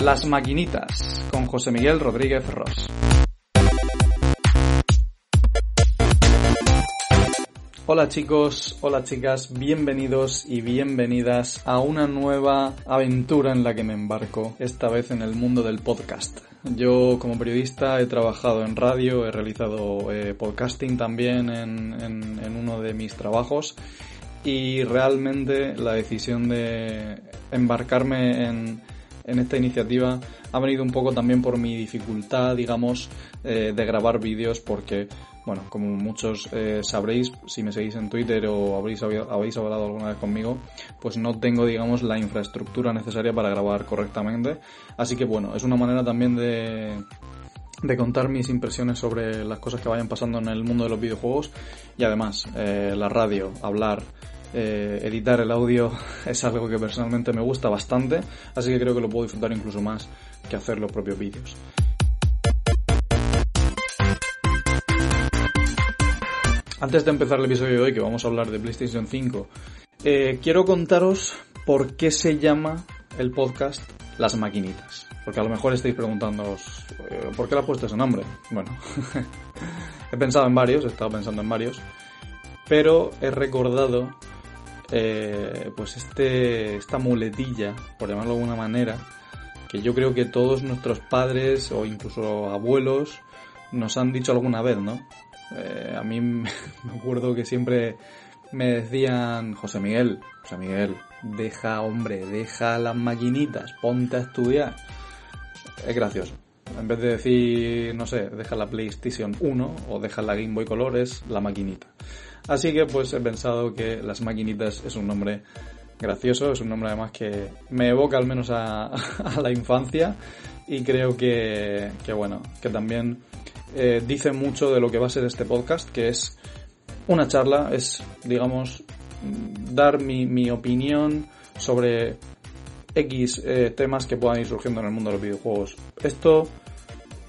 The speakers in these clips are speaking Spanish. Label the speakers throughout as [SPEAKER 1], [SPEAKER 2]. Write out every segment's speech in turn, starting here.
[SPEAKER 1] Las Maquinitas con José Miguel Rodríguez Ross. Hola chicos, hola chicas, bienvenidos y bienvenidas a una nueva aventura en la que me embarco, esta vez en el mundo del podcast. Yo como periodista he trabajado en radio, he realizado eh, podcasting también en, en uno de mis trabajos y realmente la decisión de embarcarme en, en esta iniciativa ha venido un poco también por mi dificultad, digamos, eh, de grabar vídeos porque, bueno, como muchos eh, sabréis, si me seguís en Twitter o habréis, habéis hablado alguna vez conmigo, pues no tengo, digamos, la infraestructura necesaria para grabar correctamente. Así que, bueno, es una manera también de de contar mis impresiones sobre las cosas que vayan pasando en el mundo de los videojuegos y además eh, la radio, hablar, eh, editar el audio es algo que personalmente me gusta bastante, así que creo que lo puedo disfrutar incluso más que hacer los propios vídeos. Antes de empezar el episodio de hoy, que vamos a hablar de PlayStation 5, eh, quiero contaros por qué se llama el podcast Las Maquinitas. Porque a lo mejor estáis preguntándoos, eh, ¿por qué le ha puesto ese nombre? Bueno, he pensado en varios, he estado pensando en varios, pero he recordado eh, pues este, esta muletilla, por llamarlo de alguna manera, que yo creo que todos nuestros padres o incluso abuelos nos han dicho alguna vez, ¿no? Eh, a mí me acuerdo que siempre me decían, José Miguel, José Miguel, deja, hombre, deja las maquinitas, ponte a estudiar. Es gracioso. En vez de decir, no sé, deja la PlayStation 1 o deja la Game Boy Color, es la maquinita. Así que pues he pensado que Las Maquinitas es un nombre gracioso, es un nombre además que me evoca al menos a, la infancia y creo que, bueno, que también eh, dice mucho de lo que va a ser este podcast, que es una charla, es, digamos, dar mi, opinión sobre X eh, temas que puedan ir surgiendo en el mundo de los videojuegos. Esto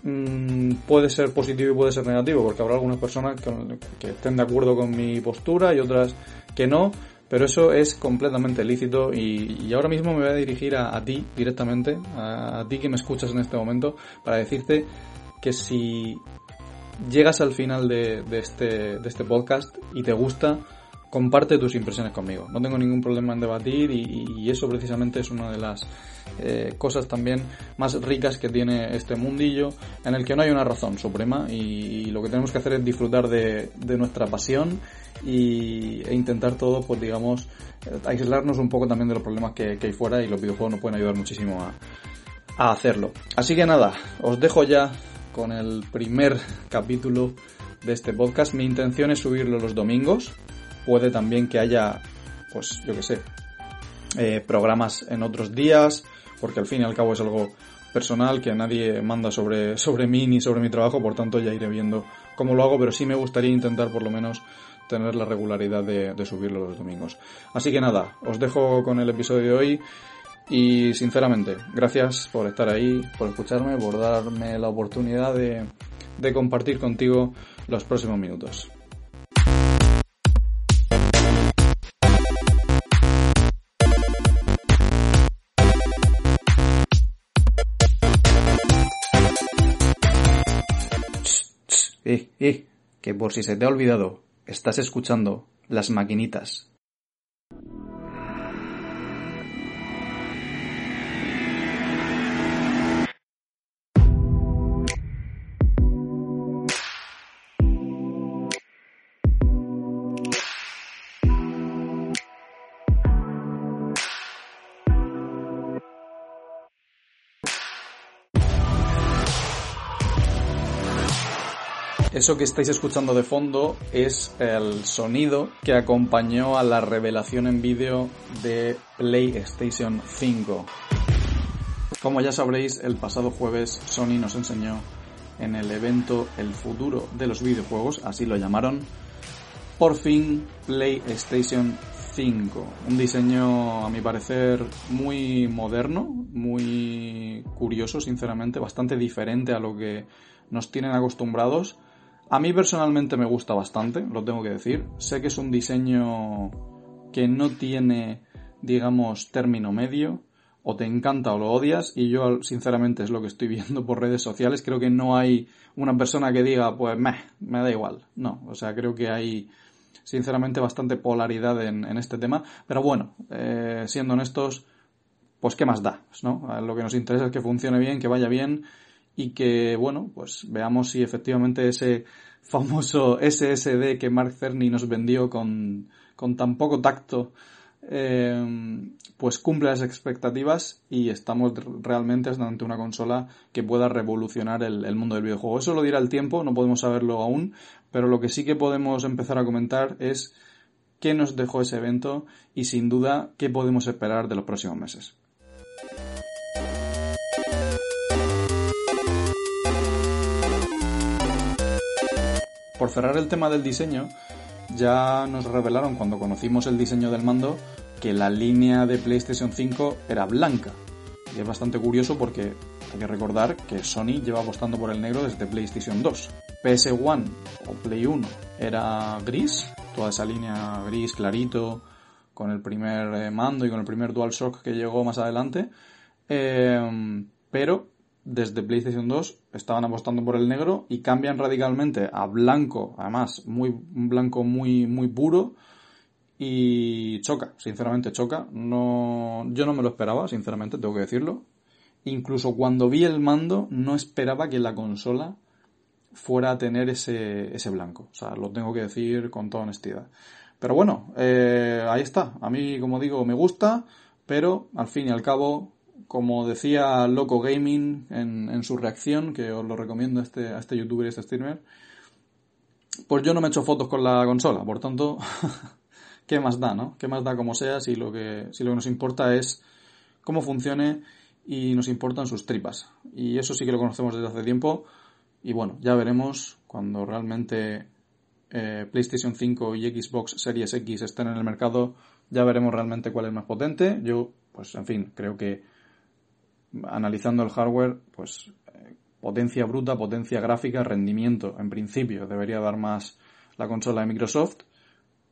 [SPEAKER 1] Mm, puede ser positivo y puede ser negativo, porque habrá algunas personas que, estén de acuerdo con mi postura y otras que no, pero eso es completamente lícito y, ahora mismo me voy a dirigir a, ti directamente, a, ti que me escuchas en este momento, para decirte que si llegas al final de, este, de este podcast y te gusta, comparte tus impresiones conmigo. No tengo ningún problema en debatir y, eso precisamente es una de las eh, cosas también más ricas que tiene este mundillo en el que no hay una razón suprema y, lo que tenemos que hacer es disfrutar de, nuestra pasión y, e intentar todo, pues digamos, aislarnos un poco también de los problemas que, hay fuera y los videojuegos nos pueden ayudar muchísimo a, a hacerlo. Así que nada, os dejo ya con el primer capítulo de este podcast. Mi intención es subirlo los domingos, puede también que haya, pues yo que sé, eh, programas en otros días, porque al fin y al cabo es algo personal que nadie manda sobre, sobre mí ni sobre mi trabajo, por tanto ya iré viendo cómo lo hago, pero sí me gustaría intentar por lo menos tener la regularidad de, de subirlo los domingos. Así que nada, os dejo con el episodio de hoy y sinceramente, gracias por estar ahí, por escucharme, por darme la oportunidad de, de compartir contigo los próximos minutos. Eh, eh, que por si se te ha olvidado, estás escuchando las maquinitas Eso que estáis escuchando de fondo es el sonido que acompañó a la revelación en vídeo de PlayStation 5. Como ya sabréis, el pasado jueves Sony nos enseñó en el evento El futuro de los videojuegos, así lo llamaron, por fin PlayStation 5. Un diseño, a mi parecer, muy moderno, muy curioso, sinceramente, bastante diferente a lo que nos tienen acostumbrados a mí personalmente me gusta bastante, lo tengo que decir. Sé que es un diseño que no tiene, digamos, término medio. o te encanta o lo odias y yo sinceramente es lo que estoy viendo por redes sociales. Creo que no hay una persona que diga pues me me da igual. No, o sea, creo que hay sinceramente bastante polaridad en, este tema. Pero bueno, eh, siendo honestos, pues qué más da, ¿no? Lo que nos interesa es que funcione bien, que vaya bien y que, bueno, pues veamos si efectivamente ese famoso SSD que Mark Cerny nos vendió con, con tan poco tacto eh, pues cumple las expectativas y estamos realmente ante una consola que pueda revolucionar el, mundo del videojuego. Eso lo dirá el tiempo, no podemos saberlo aún, pero lo que sí que podemos empezar a comentar es qué nos dejó ese evento y sin duda qué podemos esperar de los próximos meses. Por cerrar el tema del diseño, ya nos revelaron cuando conocimos el diseño del mando que la línea de PlayStation 5 era blanca. Y es bastante curioso porque hay que recordar que Sony lleva apostando por el negro desde PlayStation 2. PS1 o Play 1 era gris, toda esa línea gris clarito, con el primer eh, mando y con el primer DualShock que llegó más adelante. Eh, pero desde PlayStation 2 estaban apostando por el negro y cambian radicalmente a blanco, además, muy, un blanco muy, muy puro y choca, sinceramente choca. No, yo no me lo esperaba, sinceramente, tengo que decirlo. Incluso cuando vi el mando, no esperaba que la consola fuera a tener ese, ese blanco. O sea, lo tengo que decir con toda honestidad. Pero bueno, eh, ahí está. A mí, como digo, me gusta, pero al fin y al cabo como decía Loco Gaming en, en, su reacción, que os lo recomiendo a este, este youtuber y a este streamer, pues yo no me he hecho fotos con la consola, por tanto, ¿qué más da, no? ¿Qué más da como sea si lo que, si lo que nos importa es cómo funcione y nos importan sus tripas? Y eso sí que lo conocemos desde hace tiempo y bueno, ya veremos cuando realmente eh, PlayStation 5 y Xbox Series X estén en el mercado, ya veremos realmente cuál es más potente. Yo, pues en fin, creo que analizando el hardware, pues eh, potencia bruta, potencia gráfica, rendimiento, en principio debería dar más la consola de Microsoft,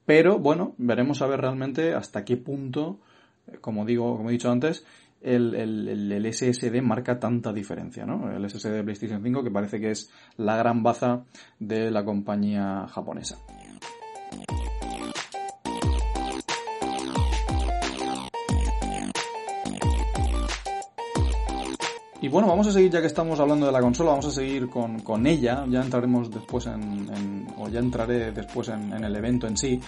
[SPEAKER 1] pero bueno, veremos a ver realmente hasta qué punto, eh, como digo, como he dicho antes, el, el, el, SSD marca tanta diferencia, ¿no? El SSD de PlayStation 5 que parece que es la gran baza de la compañía japonesa. Y bueno, vamos a seguir, ya que estamos hablando de la consola, vamos a seguir con, con ella. Ya entraremos después en, o ya entraré después en, el evento en sí,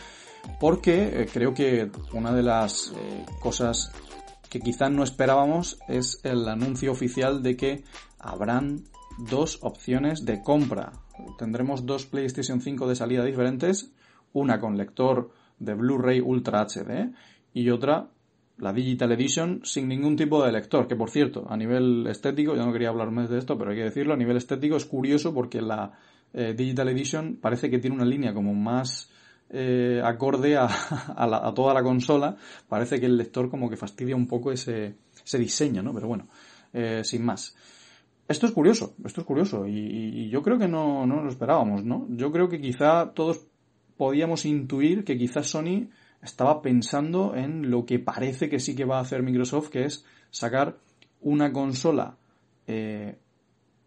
[SPEAKER 1] porque eh, creo que una de las eh, cosas que quizás no esperábamos es el anuncio oficial de que habrán dos opciones de compra. Tendremos dos PlayStation 5 de salida diferentes, una con lector de Blu-ray Ultra HD y otra la Digital Edition sin ningún tipo de lector, que por cierto, a nivel estético, yo no quería hablar más de esto, pero hay que decirlo, a nivel estético es curioso porque la eh, Digital Edition parece que tiene una línea como más eh, acorde a, toda la consola, parece que el lector como que fastidia un poco ese, ese diseño, ¿no? Pero bueno, eh, sin más. Esto es curioso, esto es curioso y, y yo creo que no, no lo esperábamos, ¿no? Yo creo que quizá todos podíamos intuir que quizás Sony estaba pensando en lo que parece que sí que va a hacer Microsoft, que es sacar una consola eh,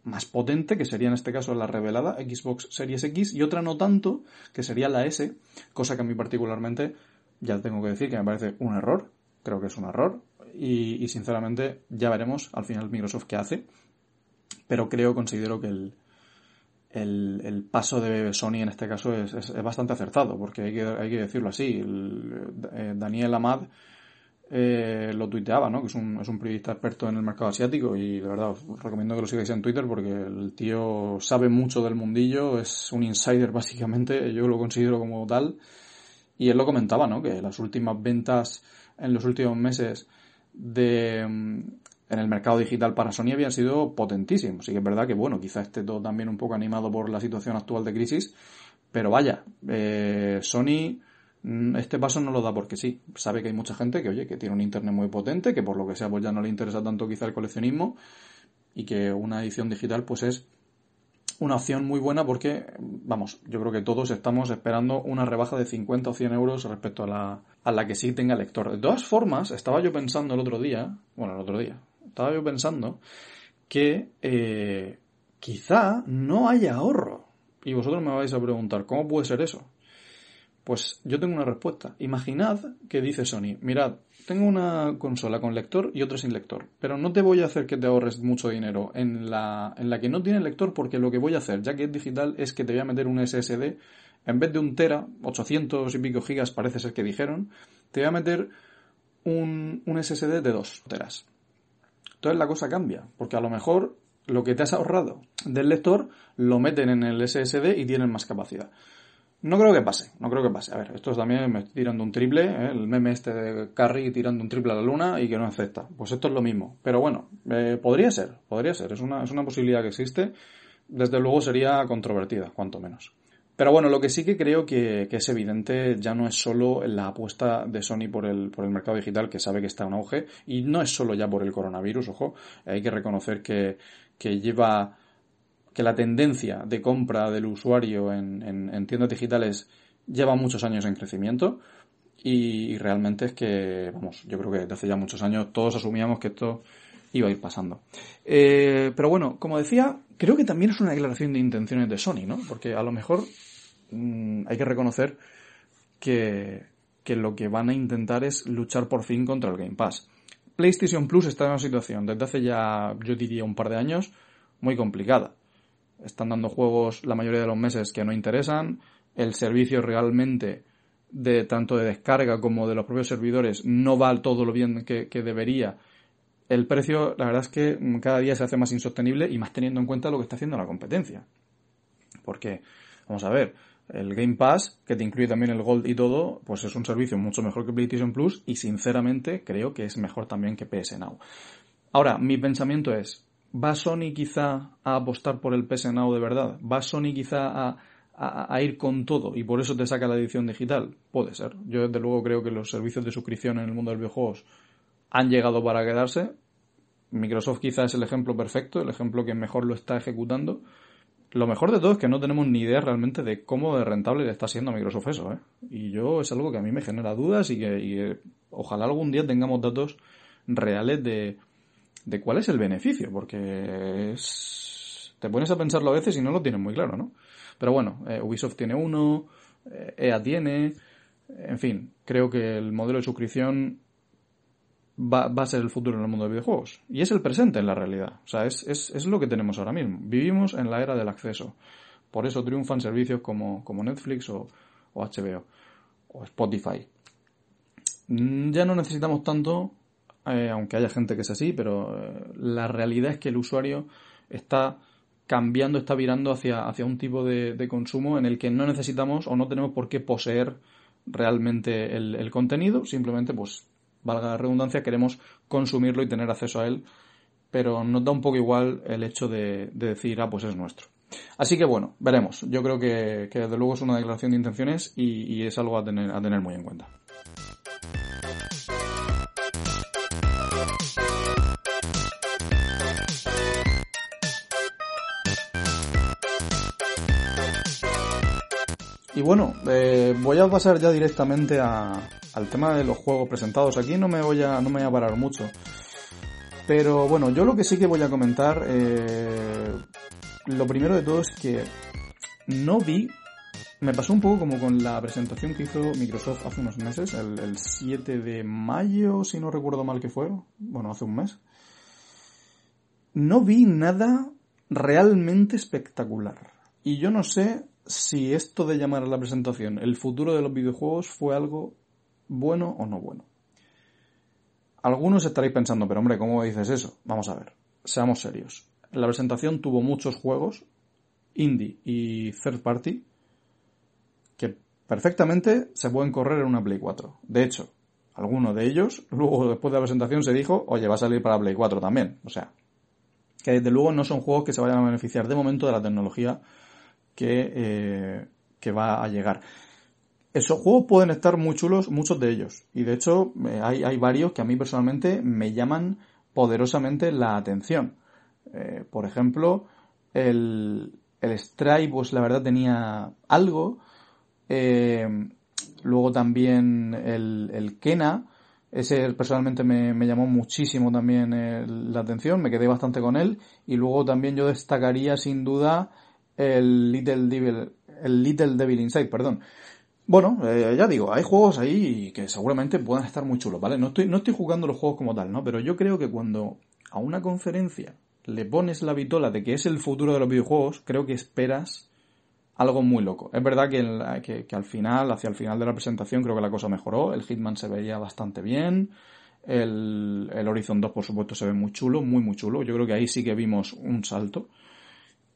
[SPEAKER 1] más potente, que sería en este caso la revelada Xbox Series X, y otra no tanto, que sería la S, cosa que a mí particularmente, ya tengo que decir que me parece un error, creo que es un error, y, y sinceramente ya veremos al final Microsoft qué hace, pero creo, considero que el, el, el, paso de Sony en este caso es, es, bastante acertado, porque hay que, hay que decirlo así. Eh, Daniel Amad eh, lo tuiteaba, ¿no? que es un, es un periodista experto en el mercado asiático y de verdad os recomiendo que lo sigáis en Twitter porque el tío sabe mucho del mundillo, es un insider básicamente, yo lo considero como tal. Y él lo comentaba, ¿no? que las últimas ventas en los últimos meses de, en el mercado digital para Sony habían sido potentísimos. Sí que es verdad que, bueno, quizá esté todo también un poco animado por la situación actual de crisis, pero vaya, eh, Sony mm, este paso no lo da porque sí. Sabe que hay mucha gente que, oye, que tiene un internet muy potente, que por lo que sea, pues ya no le interesa tanto quizá el coleccionismo y que una edición digital, pues es una opción muy buena porque, vamos, yo creo que todos estamos esperando una rebaja de 50 o 100 euros respecto a la, a la que sí tenga lector. De todas formas, estaba yo pensando el otro día, bueno, el otro día, estaba yo pensando que eh, quizá no haya ahorro. Y vosotros me vais a preguntar, ¿cómo puede ser eso? Pues yo tengo una respuesta. Imaginad que dice Sony, mirad, tengo una consola con lector y otra sin lector, pero no te voy a hacer que te ahorres mucho dinero en la, en la que no tiene lector porque lo que voy a hacer, ya que es digital, es que te voy a meter un SSD, en vez de un tera, 800 y pico gigas parece ser que dijeron, te voy a meter un, un SSD de 2 teras. Entonces la cosa cambia, porque a lo mejor lo que te has ahorrado del lector lo meten en el SSD y tienen más capacidad. No creo que pase, no creo que pase. A ver, esto es también me estoy tirando un triple, ¿eh? el meme este de Carrie tirando un triple a la luna y que no acepta. Pues esto es lo mismo. Pero bueno, eh, podría ser, podría ser. Es una, es una posibilidad que existe. Desde luego sería controvertida, cuanto menos. Pero bueno, lo que sí que creo que, que, es evidente ya no es solo la apuesta de Sony por el, por el mercado digital, que sabe que está en auge, y no es solo ya por el coronavirus, ojo, hay que reconocer que, que lleva que la tendencia de compra del usuario en, tiendas digitales lleva muchos años en crecimiento y, realmente es que, vamos, yo creo que desde hace ya muchos años todos asumíamos que esto iba a ir pasando. Eh, pero bueno, como decía, creo que también es una declaración de intenciones de Sony, ¿no? Porque a lo mejor mm, hay que reconocer que, que lo que van a intentar es luchar por fin contra el Game Pass. PlayStation Plus está en una situación desde hace ya, yo diría, un par de años muy complicada están dando juegos la mayoría de los meses que no interesan, el servicio realmente de tanto de descarga como de los propios servidores no va todo lo bien que, debería. El precio, la verdad es que cada día se hace más insostenible y más teniendo en cuenta lo que está haciendo la competencia. Porque, vamos a ver, el Game Pass, que te incluye también el Gold y todo, pues es un servicio mucho mejor que PlayStation Plus y sinceramente creo que es mejor también que PS Now. Ahora, mi pensamiento es, ¿Va Sony quizá a apostar por el PS Now de verdad? ¿Va Sony quizá a, a, ir con todo y por eso te saca la edición digital? Puede ser. Yo desde luego creo que los servicios de suscripción en el mundo de los videojuegos han llegado para quedarse. Microsoft quizá es el ejemplo perfecto, el ejemplo que mejor lo está ejecutando. Lo mejor de todo es que no tenemos ni idea realmente de cómo de rentable le está siendo a Microsoft eso, ¿eh? Y yo es algo que a mí me genera dudas y que y, ojalá algún día tengamos datos reales de, de cuál es el beneficio, porque te pones a pensarlo a veces y no lo tienes muy claro, ¿no? Pero bueno, eh, Ubisoft tiene uno, EA e tiene, en fin, creo que el modelo de suscripción va, a ser el futuro en el mundo de videojuegos. Y es el presente en la realidad. O sea, es, es, es, lo que tenemos ahora mismo. Vivimos en la era del acceso. Por eso triunfan servicios como, como Netflix o, o HBO o Spotify. Mm, ya no necesitamos tanto eh, aunque haya gente que es así, pero eh, la realidad es que el usuario está cambiando, está virando hacia, hacia un tipo de, consumo en el que no necesitamos o no tenemos por qué poseer realmente el, contenido, simplemente, pues, valga la redundancia, queremos consumirlo y tener acceso a él, pero nos da un poco igual el hecho de, decir, ah, pues es nuestro. Así que bueno, veremos. Yo creo que, desde luego es una declaración de intenciones y, y es algo a tener, a tener muy en cuenta. Y bueno, eh, voy a pasar ya directamente al tema de los juegos presentados. Aquí no me voy a, no me voy a parar mucho. Pero bueno, yo lo que sí que voy a comentar, eh, lo primero de todo es que no vi, me pasó un poco como con la presentación que hizo Microsoft hace unos meses, el, el 7 de mayo, si no recuerdo mal que fue, bueno, hace un mes. No vi nada realmente espectacular. Y yo no sé si esto de llamar a la presentación el futuro de los videojuegos fue algo bueno o no bueno. Algunos estaréis pensando, pero hombre, ¿cómo dices eso? Vamos a ver, seamos serios. La presentación tuvo muchos juegos, indie y third party, que perfectamente se pueden correr en una Play 4. De hecho, alguno de ellos, luego después de la presentación se dijo, oye, va a salir para Play 4 también. O sea, que desde luego no son juegos que se vayan a beneficiar de momento de la tecnología que, eh, que va a llegar. Esos juegos pueden estar muy chulos, muchos de ellos. Y de hecho, eh, hay, hay, varios que a mí personalmente me llaman poderosamente la atención. Eh, por ejemplo, el, el Stray, pues la verdad tenía algo. Eh, luego también el, el Kena, ese personalmente me, me llamó muchísimo también la atención, me quedé bastante con él. Y luego también yo destacaría sin duda el Little Devil, el Little Devil Inside, perdón. Bueno, eh, ya digo, hay juegos ahí que seguramente puedan estar muy chulos, ¿vale? No estoy, no estoy jugando los juegos como tal, ¿no? Pero yo creo que cuando a una conferencia le pones la vitola de que es el futuro de los videojuegos, creo que esperas algo muy loco. Es verdad que, que, al final, hacia el final de la presentación, creo que la cosa mejoró. El Hitman se veía bastante bien. El, el Horizon 2, por supuesto, se ve muy chulo, muy, muy chulo. Yo creo que ahí sí que vimos un salto.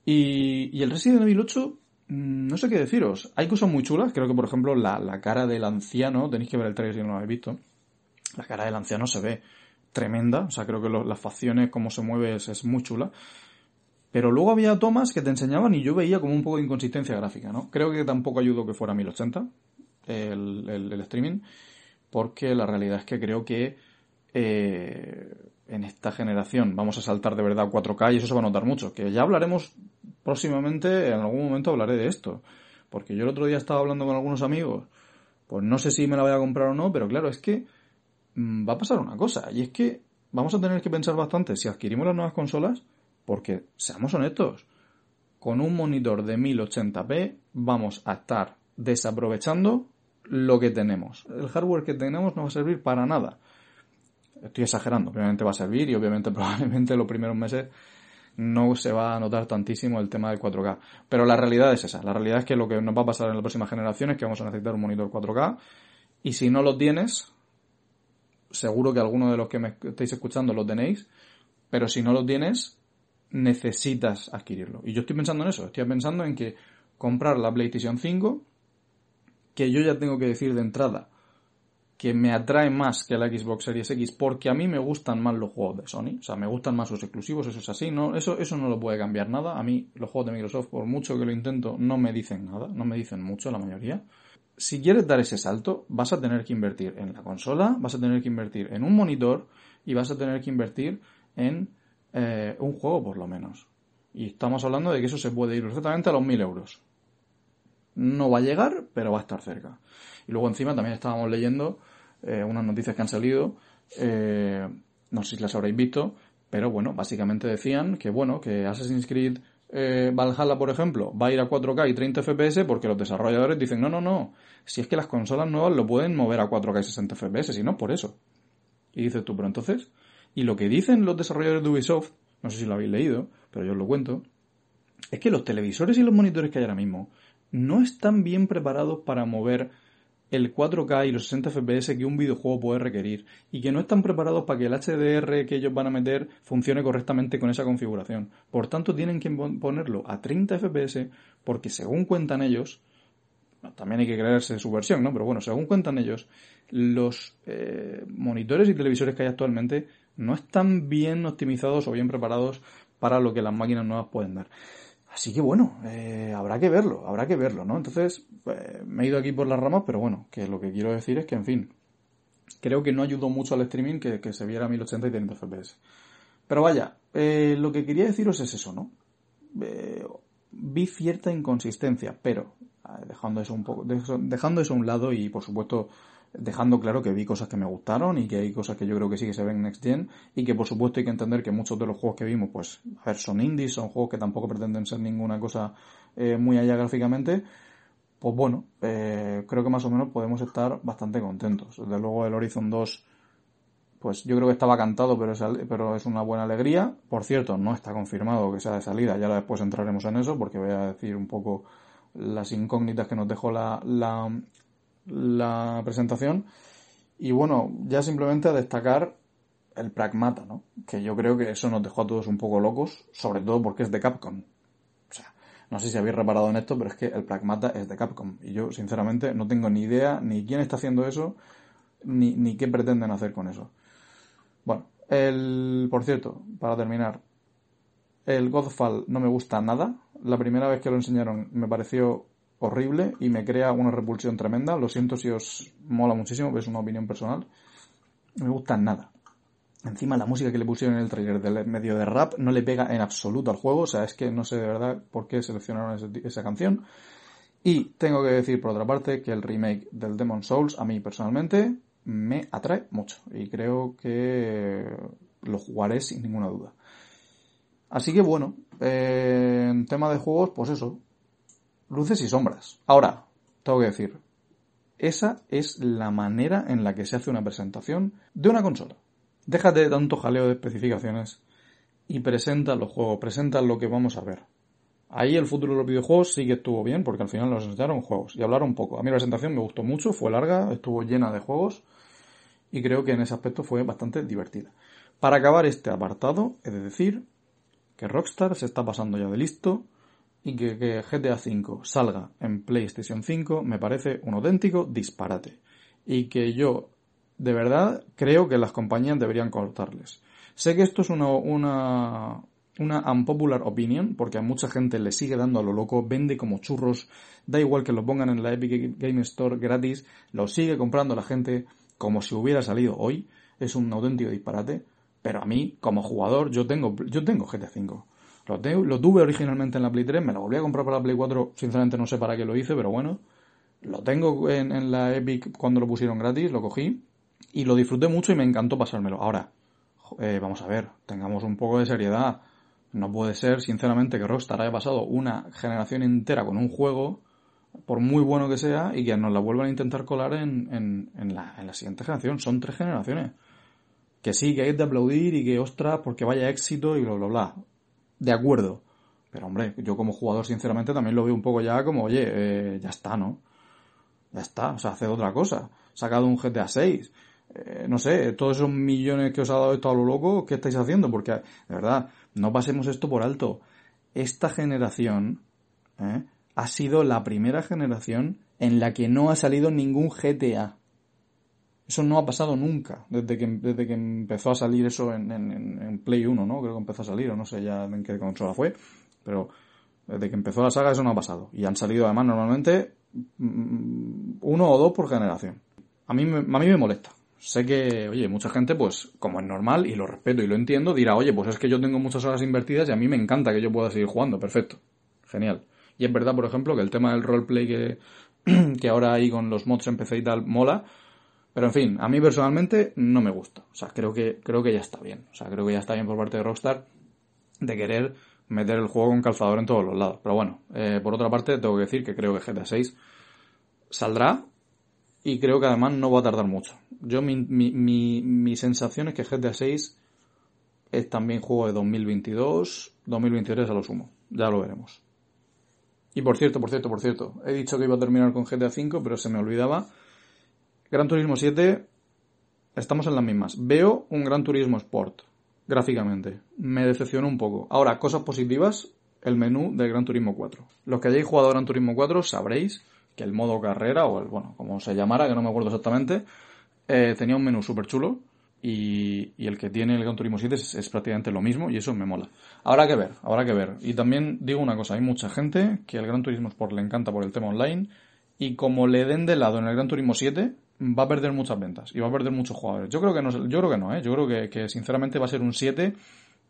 [SPEAKER 1] Y, y el Resident Evil 8, mm, no sé qué deciros. Hay cosas muy chulas. Creo que, por ejemplo, la, la cara del anciano, tenéis que ver el trailer si no lo habéis visto. La cara del anciano se ve tremenda. O sea, creo que las facciones, cómo se mueve, es, muy chula. Pero luego había tomas que te enseñaban y yo veía como un poco de inconsistencia gráfica, ¿no? Creo que tampoco ayudó que fuera 1080 el, el, streaming, porque la realidad es que creo que eh, en esta generación vamos a saltar de verdad a 4K y eso se va a notar mucho. Que ya hablaremos próximamente, en algún momento hablaré de esto. Porque yo el otro día estaba hablando con algunos amigos, pues no sé si me la voy a comprar o no, pero claro, es que mm, va a pasar una cosa, y es que vamos a tener que pensar bastante si adquirimos las nuevas consolas porque, seamos honestos, con un monitor de 1080p vamos a estar desaprovechando lo que tenemos. El hardware que tenemos no va a servir para nada. Estoy exagerando, obviamente va a servir y obviamente probablemente los primeros meses no se va a notar tantísimo el tema del 4K. Pero la realidad es esa. La realidad es que lo que nos va a pasar en las próximas generaciones es que vamos a necesitar un monitor 4K y si no lo tienes, seguro que alguno de los que me estáis escuchando lo tenéis, pero si no lo tienes, necesitas adquirirlo. Y yo estoy pensando en eso, estoy pensando en que comprar la PlayStation 5, que yo ya tengo que decir de entrada que me atrae más que la Xbox Series X porque a mí me gustan más los juegos de Sony, o sea, me gustan más sus exclusivos, eso es así, no, eso, eso no lo puede cambiar nada. A mí los juegos de Microsoft, por mucho que lo intento, no me dicen nada, no me dicen mucho la mayoría. Si quieres dar ese salto, vas a tener que invertir en la consola, vas a tener que invertir en un monitor y vas a tener que invertir en eh, un juego por lo menos. Y estamos hablando de que eso se puede ir perfectamente a los 1000 euros. No va a llegar, pero va a estar cerca. Y luego encima también estábamos leyendo eh, unas noticias que han salido, eh, no sé si las habréis visto, pero bueno, básicamente decían que bueno, que Assassin's Creed Valhalla, por ejemplo, va a ir a 4K y 30 FPS porque los desarrolladores dicen, no, no, no, si es que las consolas nuevas lo pueden mover a 4K y 60 FPS, si no, por eso. Y dices tú, pero entonces, y lo que dicen los desarrolladores de Ubisoft, no sé si lo habéis leído, pero yo os lo cuento, es que los televisores y los monitores que hay ahora mismo no están bien preparados para mover el 4K y los 60 FPS que un videojuego puede requerir y que no están preparados para que el HDR que ellos van a meter funcione correctamente con esa configuración. Por tanto, tienen que ponerlo a 30 FPS porque según cuentan ellos, también hay que creerse su versión, ¿no? Pero bueno, según cuentan ellos, los eh, monitores y televisores que hay actualmente no están bien optimizados o bien preparados para lo que las máquinas nuevas pueden dar. Así que bueno, eh, habrá que verlo, habrá que verlo, ¿no? Entonces, eh, me he ido aquí por las ramas, pero bueno, que lo que quiero decir es que, en fin, creo que no ayudó mucho al streaming que, que se viera a 1080 y 30 FPS. Pero vaya, eh, lo que quería deciros es eso, ¿no? vi cierta inconsistencia, pero dejando eso un poco, dejando eso a un lado y por supuesto dejando claro que vi cosas que me gustaron y que hay cosas que yo creo que sí que se ven en Next Gen y que por supuesto hay que entender que muchos de los juegos que vimos, pues, a ver, son indies, son juegos que tampoco pretenden ser ninguna cosa eh, muy allá gráficamente, pues bueno, eh, creo que más o menos podemos estar bastante contentos. Desde luego el Horizon 2, pues yo creo que estaba cantado, pero es, pero es una buena alegría. Por cierto, no está confirmado que sea de salida, ya después entraremos en eso porque voy a decir un poco las incógnitas que nos dejó la, la, la presentación. Y bueno, ya simplemente a destacar el Pragmata, ¿no? Que yo creo que eso nos dejó a todos un poco locos, sobre todo porque es de Capcom. O sea, no sé si habéis reparado en esto, pero es que el Pragmata es de Capcom. Y yo, sinceramente, no tengo ni idea ni quién está haciendo eso, ni, ni qué pretenden hacer con eso. Bueno, el, por cierto, para terminar, el Godfall no me gusta nada. La primera vez que lo enseñaron me pareció horrible y me crea una repulsión tremenda. Lo siento si os mola muchísimo, pero es una opinión personal. No me gusta nada. Encima la música que le pusieron en el trailer del medio de rap no le pega en absoluto al juego, o sea, es que no sé de verdad por qué seleccionaron esa canción. Y tengo que decir por otra parte que el remake del Demon Souls a mí personalmente me atrae mucho y creo que lo jugaré sin ninguna duda. Así que bueno, eh, en tema de juegos, pues eso, luces y sombras. Ahora, tengo que decir, esa es la manera en la que se hace una presentación de una consola. Déjate de tanto jaleo de especificaciones y presenta los juegos, presenta lo que vamos a ver. Ahí el futuro de los videojuegos sí que estuvo bien porque al final nos enseñaron juegos y hablaron poco. A mí la presentación me gustó mucho, fue larga, estuvo llena de juegos y creo que en ese aspecto fue bastante divertida. Para acabar este apartado, he de decir que Rockstar se está pasando ya de listo y que, GTA V salga en PlayStation 5 me parece un auténtico disparate. Y que yo de verdad creo que las compañías deberían cortarles. Sé que esto es una, una, una unpopular opinion, porque a mucha gente le sigue dando a lo loco, vende como churros, da igual que lo pongan en la Epic Game Store gratis, lo sigue comprando la gente como si hubiera salido hoy, es un auténtico disparate, pero a mí, como jugador, yo tengo, yo tengo GTA V. Lo, lo tuve originalmente en la Play 3, me lo volví a comprar para la Play 4, sinceramente no sé para qué lo hice, pero bueno, lo tengo en, en la Epic cuando lo pusieron gratis, lo cogí, y lo disfruté mucho y me encantó pasármelo. Ahora, eh, vamos a ver, tengamos un poco de seriedad. No puede ser, sinceramente, que Rockstar haya pasado una generación entera con un juego, por muy bueno que sea, y que nos la vuelvan a intentar colar en, en, en, la, en la siguiente generación. Son tres generaciones. Que sí, que hay de aplaudir y que, ostras, porque vaya éxito y bla, bla, bla. De acuerdo. Pero hombre, yo como jugador, sinceramente, también lo veo un poco ya como, oye, eh, ya está, ¿no? Ya está, o sea, hace otra cosa. Sacado un GTA 6 eh, no sé, todos esos millones que os ha dado esto a lo loco, ¿qué estáis haciendo? Porque, de verdad, no pasemos esto por alto. Esta generación ¿eh? ha sido la primera generación en la que no ha salido ningún GTA. Eso no ha pasado nunca, desde que, desde que empezó a salir eso en, en, Play 1, ¿no? Creo que empezó a salir, o no sé ya en qué consola fue, pero desde que empezó la saga eso no ha pasado. Y han salido además normalmente mm, uno o dos por generación. A mí, a mí me molesta sé que, oye, mucha gente, pues, como es normal, y lo respeto y lo entiendo, dirá, oye, pues es que yo tengo muchas horas invertidas y a mí me encanta que yo pueda seguir jugando, perfecto, genial. Y es verdad, por ejemplo, que el tema del roleplay que, que ahora hay con los mods en PC y tal mola, pero en fin, a mí personalmente no me gusta. O sea, creo que, creo que ya está bien. O sea, creo que ya está bien por parte de Rockstar de querer meter el juego con calzador en todos los lados. Pero bueno, eh, por otra parte, tengo que decir que creo que GTA 6 saldrá y creo que además no va a tardar mucho. Yo mi, mi, mi, sensación es que GTA 6 es también juego de 2022, 2023 a lo sumo. Ya lo veremos. Y por cierto, por cierto, por cierto, he dicho que iba a terminar con GTA 5, pero se me olvidaba. Gran Turismo 7, estamos en las mismas. Veo un Gran Turismo Sport, gráficamente. Me decepcionó un poco. Ahora, cosas positivas, el menú del Gran Turismo 4. Los que hayáis jugado Gran Turismo 4 sabréis que el modo carrera, o el, bueno, como se llamara, que no me acuerdo exactamente, eh, tenía un menú súper chulo y, el que tiene el Gran Turismo 7 es, prácticamente lo mismo y eso me mola. Habrá que ver, habrá que ver. Y también digo una cosa, hay mucha gente que el Gran Turismo Sport le encanta por el tema online y como le den de lado en el Gran Turismo 7 va a perder muchas ventas y va a perder muchos jugadores. Yo creo que no, yo creo que no, ¿eh? yo creo que, sinceramente va a ser un 7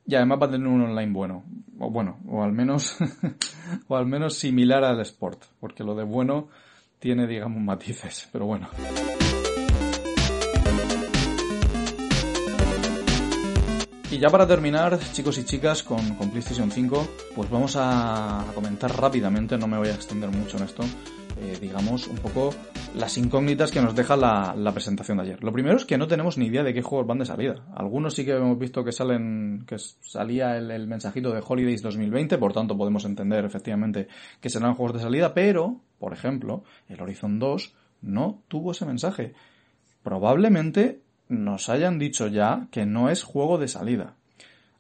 [SPEAKER 1] y además va a tener un online bueno. O bueno, o al menos, o al menos similar al Sport. Porque lo de bueno tiene, digamos, matices. Pero bueno. Y ya para terminar, chicos y chicas, con, con PlayStation 5, pues vamos a comentar rápidamente, no me voy a extender mucho en esto, eh, digamos, un poco las incógnitas que nos deja la, presentación de ayer. Lo primero es que no tenemos ni idea de qué juegos van de salida. Algunos sí que hemos visto que salen, que salía el, mensajito de Holidays 2020, por tanto podemos entender efectivamente que serán juegos de salida, pero, por ejemplo, el Horizon 2 no tuvo ese mensaje. Probablemente nos hayan dicho ya que no es juego de salida.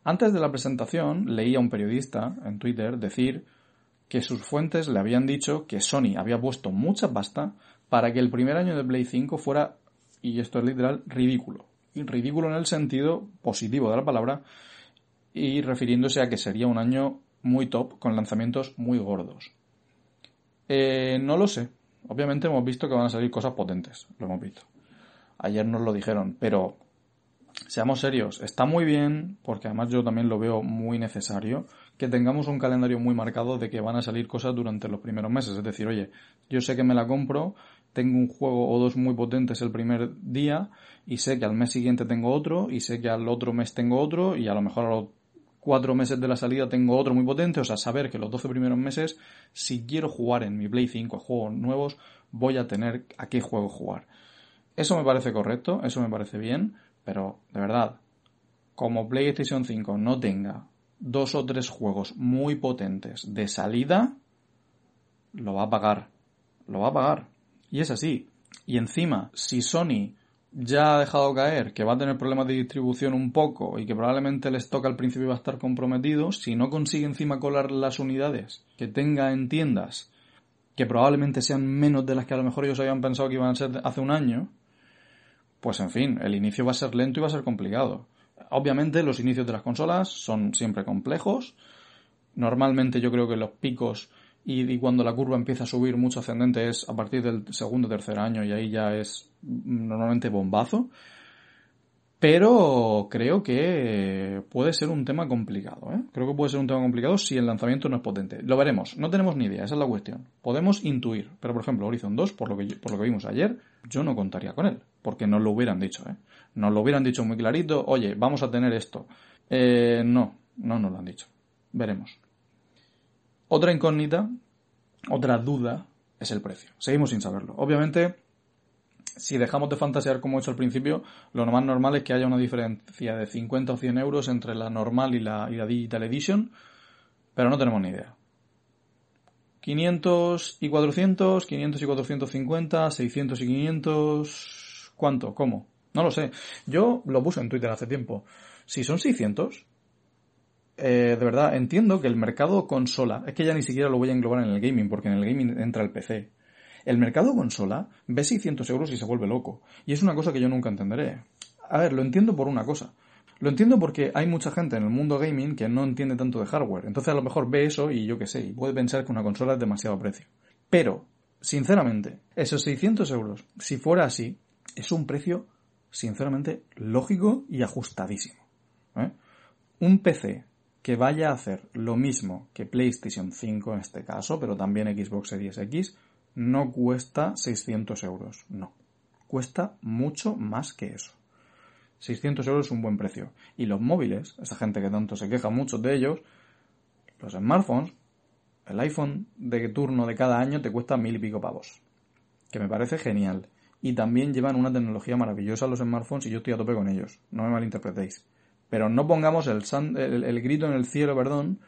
[SPEAKER 1] Antes de la presentación leí a un periodista en Twitter decir que sus fuentes le habían dicho que Sony había puesto mucha pasta para que el primer año de Play 5 fuera, y esto es literal, ridículo. Ridículo en el sentido positivo de la palabra y refiriéndose a que sería un año muy top con lanzamientos muy gordos. Eh, no lo sé. Obviamente hemos visto que van a salir cosas potentes, lo hemos visto. Ayer nos lo dijeron, pero seamos serios, está muy bien, porque además yo también lo veo muy necesario, que tengamos un calendario muy marcado de que van a salir cosas durante los primeros meses. Es decir, oye, yo sé que me la compro, tengo un juego o dos muy potentes el primer día, y sé que al mes siguiente tengo otro, y sé que al otro mes tengo otro, y a lo mejor a los cuatro meses de la salida tengo otro muy potente, o sea, saber que los 12 primeros meses, si quiero jugar en mi Play 5 a juegos nuevos, voy a tener a qué juego jugar. Eso me parece correcto, eso me parece bien, pero de verdad, como PlayStation 5 no tenga dos o tres juegos muy potentes de salida, lo va a pagar. Lo va a pagar. Y es así. Y encima, si Sony ya ha dejado caer que va a tener problemas de distribución un poco y que probablemente el stock al principio va a estar comprometido, si no consigue encima colar las unidades que tenga en tiendas, que probablemente sean menos de las que a lo mejor ellos habían pensado que iban a ser hace un año, pues en fin, el inicio va a ser lento y va a ser complicado. Obviamente los inicios de las consolas son siempre complejos. Normalmente yo creo que los picos y, cuando la curva empieza a subir mucho ascendente es a partir del segundo o tercer año y ahí ya es normalmente bombazo. Pero creo que puede ser un tema complicado. ¿eh? Creo que puede ser un tema complicado si el lanzamiento no es potente. Lo veremos. No tenemos ni idea. Esa es la cuestión. Podemos intuir. Pero, por ejemplo, Horizon 2, por lo que, por lo que vimos ayer, yo no contaría con él. Porque nos lo hubieran dicho. ¿eh? Nos lo hubieran dicho muy clarito. Oye, vamos a tener esto. Eh, no, no nos lo han dicho. Veremos. Otra incógnita, otra duda, es el precio. Seguimos sin saberlo. Obviamente si dejamos de fantasear como he hecho al principio, lo más normal es que haya una diferencia de 50 o 100 euros entre la normal y la, y la Digital Edition, pero no tenemos ni idea. 500 y 400, 500 y 450, 600 y 500... ¿Cuánto? ¿Cómo? No lo sé. Yo lo puse en Twitter hace tiempo. Si son 600, eh, de verdad, entiendo que el mercado consola, es que ya ni siquiera lo voy a englobar en el gaming, porque en el gaming entra el PC. El mercado consola ve 600 euros y se vuelve loco. Y es una cosa que yo nunca entenderé. A ver, lo entiendo por una cosa. Lo entiendo porque hay mucha gente en el mundo gaming que no entiende tanto de hardware. Entonces a lo mejor ve eso y yo qué sé, y puede pensar que una consola es demasiado precio. Pero, sinceramente, esos 600 euros, si fuera así, es un precio, sinceramente, lógico y ajustadísimo. ¿eh? Un PC que vaya a hacer lo mismo que PlayStation 5 en este caso, pero también Xbox Series X, no cuesta 600 euros, no. Cuesta mucho más que eso. 600 euros es un buen precio. Y los móviles, esa gente que tanto se queja, muchos de ellos, los smartphones, el iPhone de turno de cada año te cuesta mil y pico pavos. Que me parece genial. Y también llevan una tecnología maravillosa los smartphones y yo estoy a tope con ellos. No me malinterpretéis. Pero no pongamos el, el, el grito en el cielo, perdón,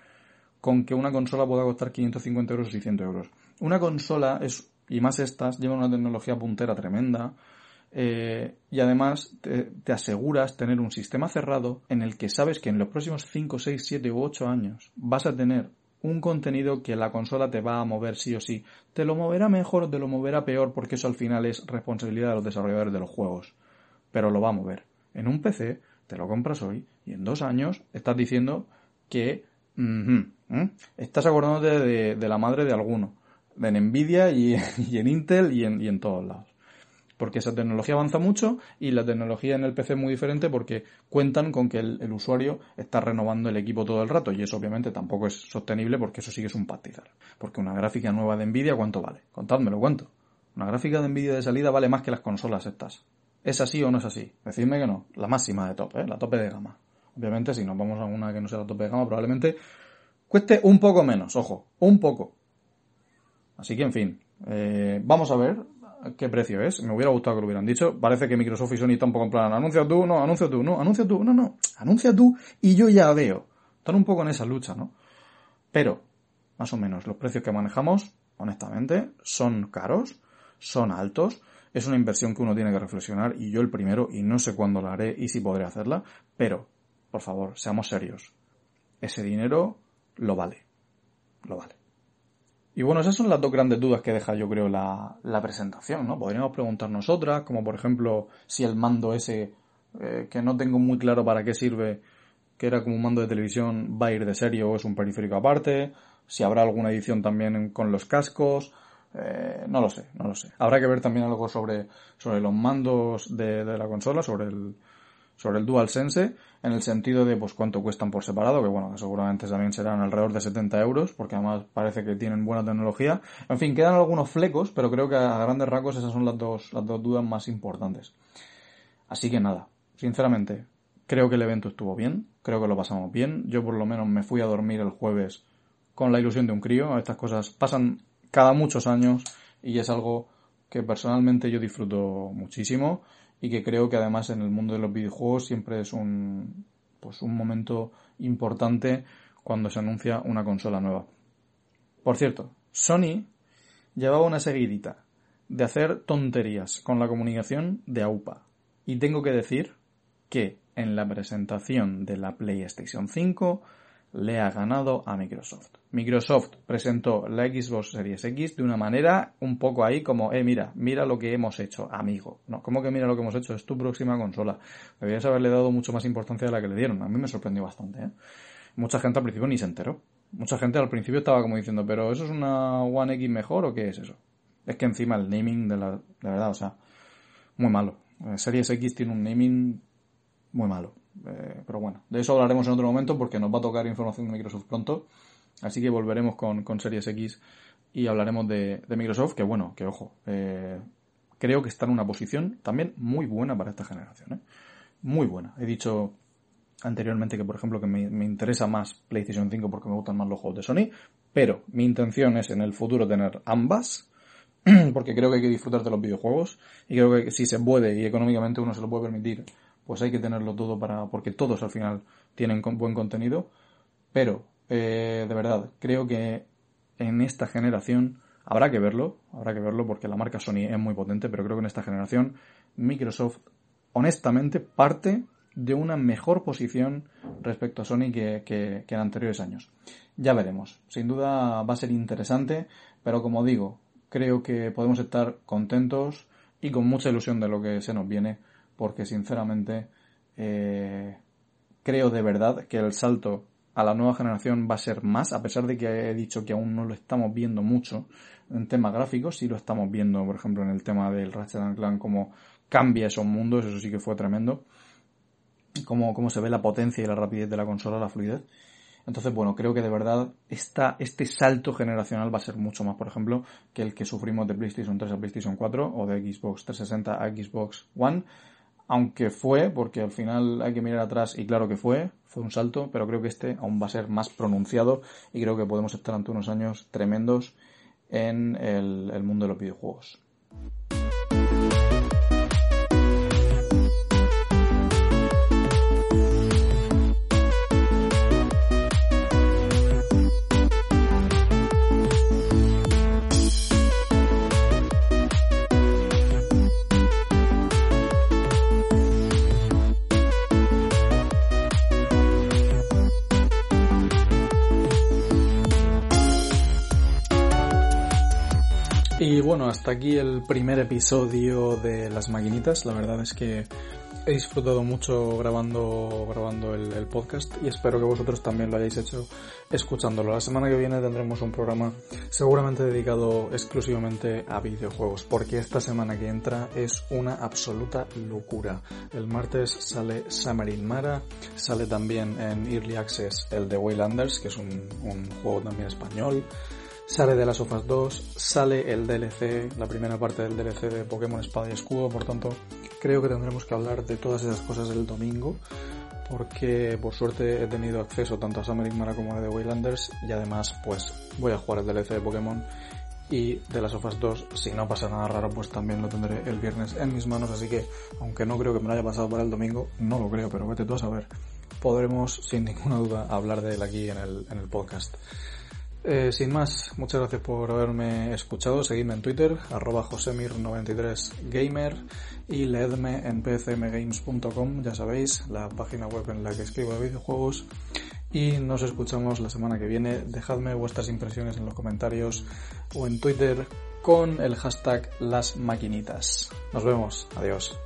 [SPEAKER 1] con que una consola pueda costar 550 euros o 600 euros. Una consola es, y más estas, lleva una tecnología puntera tremenda, eh, y además te, te, aseguras tener un sistema cerrado en el que sabes que en los próximos 5, 6, 7 u 8 años vas a tener un contenido que la consola te va a mover sí o sí. Te lo moverá mejor te lo moverá peor porque eso al final es responsabilidad de los desarrolladores de los juegos. Pero lo va a mover. En un PC te lo compras hoy y en dos años estás diciendo que estás acordándote de, de, la madre de alguno en Nvidia y, en Intel y en, y en todos lados. Porque esa tecnología avanza mucho y la tecnología en el PC es muy diferente porque cuentan con que el, usuario está renovando el equipo todo el rato y eso obviamente tampoco es sostenible porque eso sí que es un pastizal. Porque una gráfica nueva de Nvidia, ¿cuánto vale? Contádmelo, ¿cuánto? Una gráfica de Nvidia de salida vale más que las consolas estas. ¿Es así o no es así? Decidme que no. La máxima de top, ¿eh? La tope de gama. Obviamente, si nos vamos a una que no sea la tope de gama, probablemente cueste un poco menos, ojo, un poco. Así que, en fin, eh, vamos a ver qué precio es. Me hubiera gustado que lo hubieran dicho. Parece que Microsoft y Sony están un poco en plan, anuncia tú, no, anuncia tú, no, anuncia tú, no, no, anuncia tú y yo ya veo. Están un poco en esa lucha, ¿no? Pero, más o menos, los precios que manejamos, honestamente, son caros, son altos, es una inversión que uno tiene que reflexionar y yo el primero y no sé cuándo la haré y si podré hacerla, pero, por favor, seamos serios. Ese dinero lo vale. Lo vale. Y bueno, esas son las dos grandes dudas que deja, yo creo, la, la presentación, ¿no? Podríamos preguntarnos otras, como por ejemplo, si el mando ese, eh, que no tengo muy claro para qué sirve, que era como un mando de televisión, va a ir de serie o es un periférico aparte, si habrá alguna edición también con los cascos, eh, no lo sé, no lo sé. Habrá que ver también algo sobre, sobre los mandos de, de la consola, sobre el, sobre el DualSense, en el sentido de pues cuánto cuestan por separado, que bueno, seguramente también serán alrededor de 70 euros, porque además parece que tienen buena tecnología. En fin, quedan algunos flecos, pero creo que a grandes rasgos esas son las dos, las dos dudas más importantes. Así que nada, sinceramente, creo que el evento estuvo bien, creo que lo pasamos bien. Yo por lo menos me fui a dormir el jueves con la ilusión de un crío. Estas cosas pasan cada muchos años y es algo que personalmente yo disfruto muchísimo y que creo que además en el mundo de los videojuegos siempre es un, pues un momento importante cuando se anuncia una consola nueva. Por cierto, Sony llevaba una seguidita de hacer tonterías con la comunicación de AUPA. Y tengo que decir que en la presentación de la PlayStation 5 le ha ganado a Microsoft. Microsoft presentó la Xbox Series X de una manera un poco ahí como, eh, mira, mira lo que hemos hecho, amigo. No, ¿cómo que mira lo que hemos hecho? Es tu próxima consola. Deberías haberle dado mucho más importancia de la que le dieron. A mí me sorprendió bastante, ¿eh? Mucha gente al principio ni se enteró. Mucha gente al principio estaba como diciendo, pero ¿eso es una One X mejor o qué es eso? Es que encima el naming de la, de verdad, o sea, muy malo. Eh, Series X tiene un naming muy malo. Eh, pero bueno, de eso hablaremos en otro momento porque nos va a tocar información de Microsoft pronto. Así que volveremos con, con Series X y hablaremos de, Microsoft, que bueno, que ojo, eh, creo que está en una posición también muy buena para esta generación. ¿eh? Muy buena. He dicho anteriormente que, por ejemplo, que me, me, interesa más PlayStation 5 porque me gustan más los juegos de Sony, pero mi intención es en el futuro tener ambas, porque creo que hay que disfrutar de los videojuegos y creo que si se puede y económicamente uno se lo puede permitir, pues hay que tenerlo todo para, porque todos al final tienen buen contenido, pero eh, de verdad, creo que en esta generación habrá que verlo, habrá que verlo porque la marca Sony es muy potente, pero creo que en esta generación Microsoft honestamente parte de una mejor posición respecto a Sony que, que, en anteriores años. Ya veremos. Sin duda va a ser interesante, pero como digo, creo que podemos estar contentos y con mucha ilusión de lo que se nos viene porque sinceramente eh, creo de verdad que el salto a la nueva generación va a ser más, a pesar de que he dicho que aún no lo estamos viendo mucho en temas gráficos, sí lo estamos viendo, por ejemplo, en el tema del Ratchet Clank, cómo cambia esos mundos, eso sí que fue tremendo, cómo, cómo se ve la potencia y la rapidez de la consola, la fluidez. Entonces, bueno, creo que de verdad esta, este salto generacional va a ser mucho más, por ejemplo, que el que sufrimos de PlayStation 3 a PlayStation 4 o de Xbox 360 a Xbox One aunque fue, porque al final hay que mirar atrás y claro que fue, fue un salto, pero creo que este aún va a ser más pronunciado y creo que podemos estar ante unos años tremendos en el, el mundo de los videojuegos. Bueno, hasta aquí el primer episodio de Las Maquinitas. La verdad es que he disfrutado mucho grabando, grabando el, podcast y espero que vosotros también lo hayáis hecho escuchándolo. La semana que viene tendremos un programa seguramente dedicado exclusivamente a videojuegos porque esta semana que entra es una absoluta locura. El martes sale Summer Mara, sale también en Early Access el de Waylanders, que es un, un juego también español. Sale de las sofas 2, sale el DLC, la primera parte del DLC de Pokémon Espada y Escudo, por tanto creo que tendremos que hablar de todas esas cosas el domingo, porque por suerte he tenido acceso tanto a Summer Mara como a The Waylanders y además pues voy a jugar el DLC de Pokémon y de las sofas 2, si no pasa nada raro, pues también lo tendré el viernes en mis manos, así que aunque no creo que me lo haya pasado para el domingo, no lo creo, pero vete tú a saber, podremos sin ninguna duda hablar de él aquí en el, en el podcast. Eh, sin más, muchas gracias por haberme escuchado. Seguidme en Twitter, arroba josemir93gamer y leedme en pcmgames.com, ya sabéis, la página web en la que escribo de videojuegos. Y nos escuchamos la semana que viene. Dejadme vuestras impresiones en los comentarios o en Twitter con el hashtag las maquinitas. Nos vemos. Adiós.